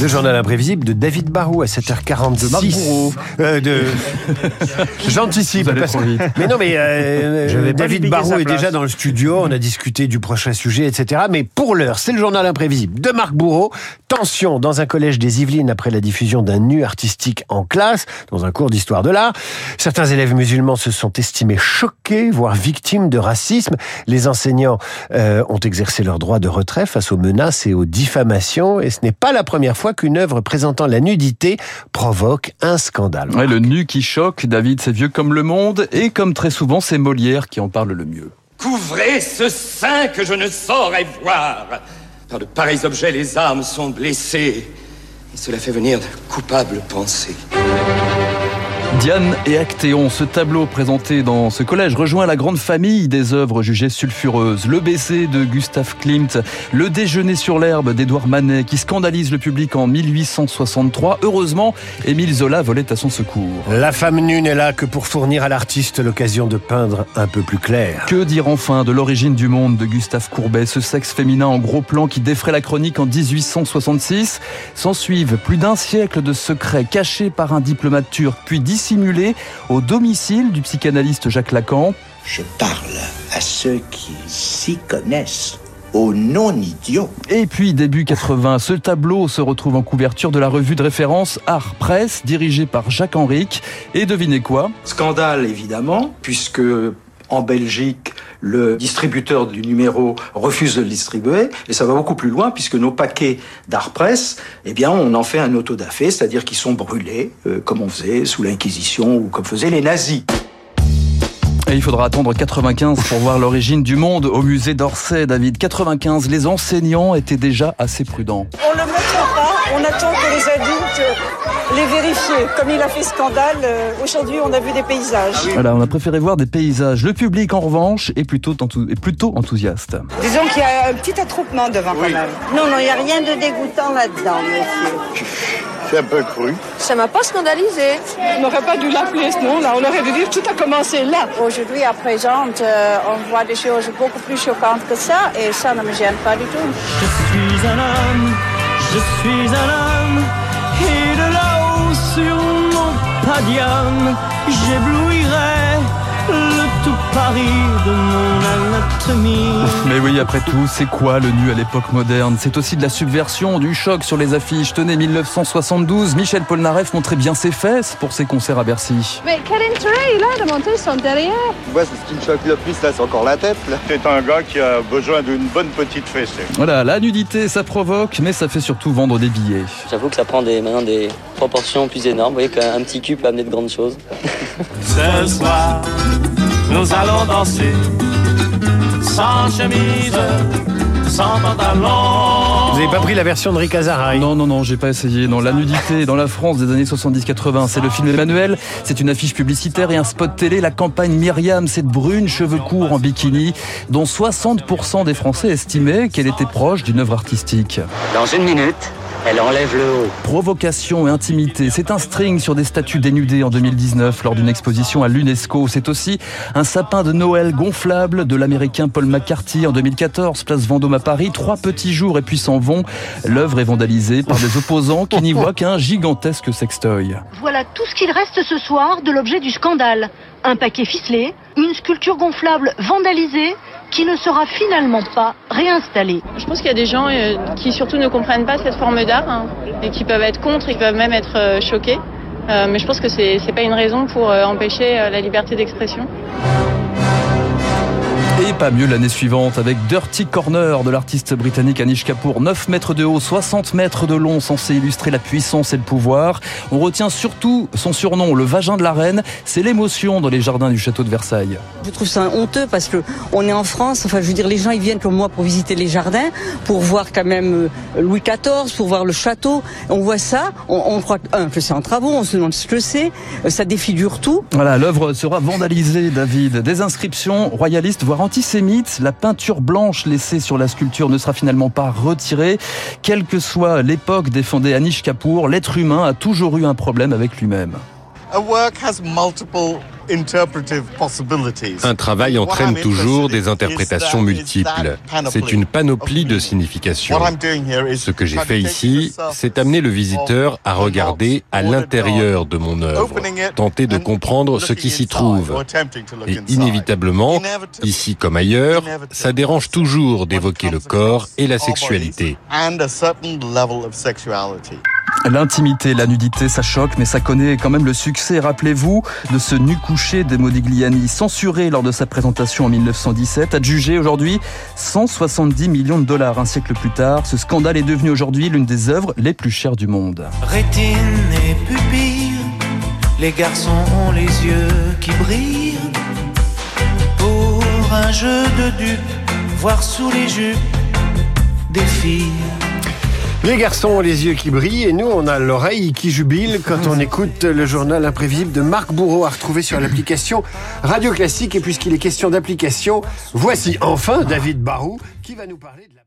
Le journal imprévisible de David Barou à 7h46. De. Euh, de... J'anticipe. Parce-. Mais non, mais euh, David Barou est déjà dans le studio. On a discuté du prochain sujet, etc. Mais pour l'heure, c'est le journal imprévisible de Marc Bourreau. Tension dans un collège des Yvelines après la diffusion d'un nu artistique en classe, dans un cours d'histoire de l'art. Certains élèves musulmans se sont estimés choqués, voire victimes de racisme. Les enseignants euh, ont exercé leur droit de retrait face aux menaces et aux diffamations. Et ce n'est pas la première fois qu'une œuvre présentant la nudité provoque un scandale. Ouais, le nu qui choque, David, c'est vieux comme le monde, et comme très souvent, c'est Molière qui en parle le mieux. Couvrez ce sein que je ne saurais voir. Dans de pareils objets, les âmes sont blessées. Et cela fait venir de coupables pensées. Diane et Actéon, ce tableau présenté dans ce collège rejoint la grande famille des œuvres jugées sulfureuses. Le baiser de Gustave Klimt, le déjeuner sur l'herbe d'Édouard Manet qui scandalise le public en 1863. Heureusement, Émile Zola volait à son secours. La femme nue n'est là que pour fournir à l'artiste l'occasion de peindre un peu plus clair. Que dire enfin de l'origine du monde de Gustave Courbet, ce sexe féminin en gros plan qui défrait la chronique en 1866 S'en suivent plus d'un siècle de secrets cachés par un diplomate turc, puis dissimulés au domicile du psychanalyste Jacques Lacan. Je parle à ceux qui s'y connaissent, aux non-idiots. Et puis début 80, ce tableau se retrouve en couverture de la revue de référence Art Presse, dirigée par Jacques Henrique. Et devinez quoi? Scandale évidemment, puisque en Belgique, le distributeur du numéro refuse de le distribuer, et ça va beaucoup plus loin, puisque nos paquets d'art presse, eh bien, on en fait un autodafé, c'est-à-dire qu'ils sont brûlés, euh, comme on faisait sous l'Inquisition ou comme faisaient les nazis. Et il faudra attendre 95 pour voir l'origine du monde au musée d'Orsay, David. 95, les enseignants étaient déjà assez prudents. On ne le montre pas, on attend les euh, vérifient. Comme il a fait scandale, euh, aujourd'hui on a vu des paysages. Voilà, on a préféré voir des paysages. Le public, en revanche, est plutôt, enthou- est plutôt enthousiaste. Disons qu'il y a un petit attroupement devant quand même. Non, non, il n'y a rien de dégoûtant là-dedans, monsieur. C'est un peu cru. Ça m'a pas scandalisé. On n'aurait pas dû l'appeler ce nom, là. On aurait dû dire tout a commencé là. Aujourd'hui, à présent, euh, on voit des choses beaucoup plus choquantes que ça et ça ne me gêne pas du tout. Je suis un homme, je suis un homme, j'éblouirai le tout Paris de mon anatomie. Mais oui, après tout, c'est quoi le nu à l'époque moderne? C'est aussi de la subversion, du choc sur les affiches. Tenez, 1972, Michel Polnareff montrait bien ses fesses pour ses concerts à Bercy. Mais quel intérêt il a de monter son derrière? Moi, c'est ce qui me choque le plus, là, c'est encore la tête. C'est un gars qui a besoin d'une bonne petite fessée. Voilà, la nudité, ça provoque, mais ça fait surtout vendre des billets. J'avoue que ça prend des, maintenant des proportions plus énormes. Vous voyez qu'un petit cul peut amener de grandes choses. Ce soir, nous allons danser sans chemise, sans pantalon. Vous n'avez pas pris la version de Rick Azaray Non, non, non, j'ai pas essayé. Non, la nudité dans la France des années 70-80, c'est le film Emmanuel. C'est une affiche publicitaire et un spot télé. La campagne Myriam, cette brune, cheveux courts en bikini, dont 60% des Français estimaient qu'elle était proche d'une œuvre artistique. Dans une minute, elle enlève le haut. Provocation et intimité, c'est un string sur des statues dénudées en 2019 lors d'une exposition à l'UNESCO. C'est aussi un sapin de Noël gonflable de l'américain Paul McCarthy en 2014, place Vendôme à Paris. Trois petits jours et puis s'en vont. L'œuvre est vandalisée par des opposants qui n'y voient qu'un gigantesque sextoy. Voilà tout ce qu'il reste ce soir de l'objet du scandale. Un paquet ficelé, une sculpture gonflable vandalisée qui ne sera finalement pas réinstallée. Je pense qu'il y a des gens euh, qui surtout ne comprennent pas cette forme d'art hein, et qui peuvent être contre et qui peuvent même être euh, choqués. Euh, mais je pense que c'est c'est pas une raison pour empêcher la liberté d'expression. Et pas mieux l'année suivante avec Dirty Corner de l'artiste britannique Anish Kapoor. 9 mètres de haut, 60 mètres de long, censé illustrer la puissance et le pouvoir. On retient surtout son surnom, le vagin de la reine. C'est l'émotion dans les jardins du château de Versailles. Je trouve ça honteux parce que on est en France. Enfin, je veux dire, les gens ils viennent comme moi pour visiter les jardins, pour voir quand même euh, Louis XIV, pour voir le château. On voit ça, on, on croit que, un, que c'est en travaux, on se demande ce que c'est, ça défigure tout. Voilà, l'œuvre sera vandalisée, David. Des inscriptions royalistes, voire antisémites. La peinture blanche laissée sur la sculpture ne sera finalement pas retirée. Quelle que soit l'époque, défendait Anish Kapoor, l'être humain a toujours eu un problème avec lui-même. Un travail entraîne toujours des interprétations multiples. C'est une panoplie de significations. Ce que j'ai fait ici, c'est amener le visiteur à regarder à l'intérieur de mon œuvre, tenter de comprendre ce qui s'y trouve. Et inévitablement, ici comme ailleurs, ça dérange toujours d'évoquer le corps et la sexualité. L'intimité, la nudité, ça choque, mais ça connaît quand même le succès. Rappelez-vous de ce nu couché de Modigliani, censuré lors de sa présentation en 1917, adjugé aujourd'hui 170 millions de dollars un siècle plus tard. Ce scandale est devenu aujourd'hui l'une des œuvres les plus chères du monde. Rétine et pupille, les garçons ont les yeux qui brillent. Pour un jeu de dupes, voir sous les jupes des filles. Les garçons ont les yeux qui brillent et nous, on a l'oreille qui jubile quand on écoute le journal imprévisible de Marc Bourreau à retrouver sur l'application Radio Classique. Et puisqu'il est question d'application, voici enfin David Barou qui va nous parler de la...